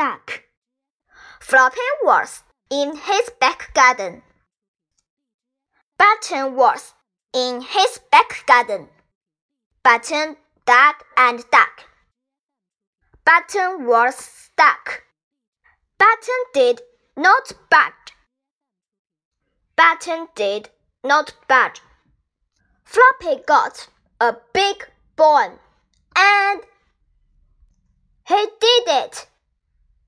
duck. Floppy was in his back garden. Button was in his back garden. Button duck and duck. Button was stuck. Button did not budge. Button did not budge. Floppy got a big bone and he did it.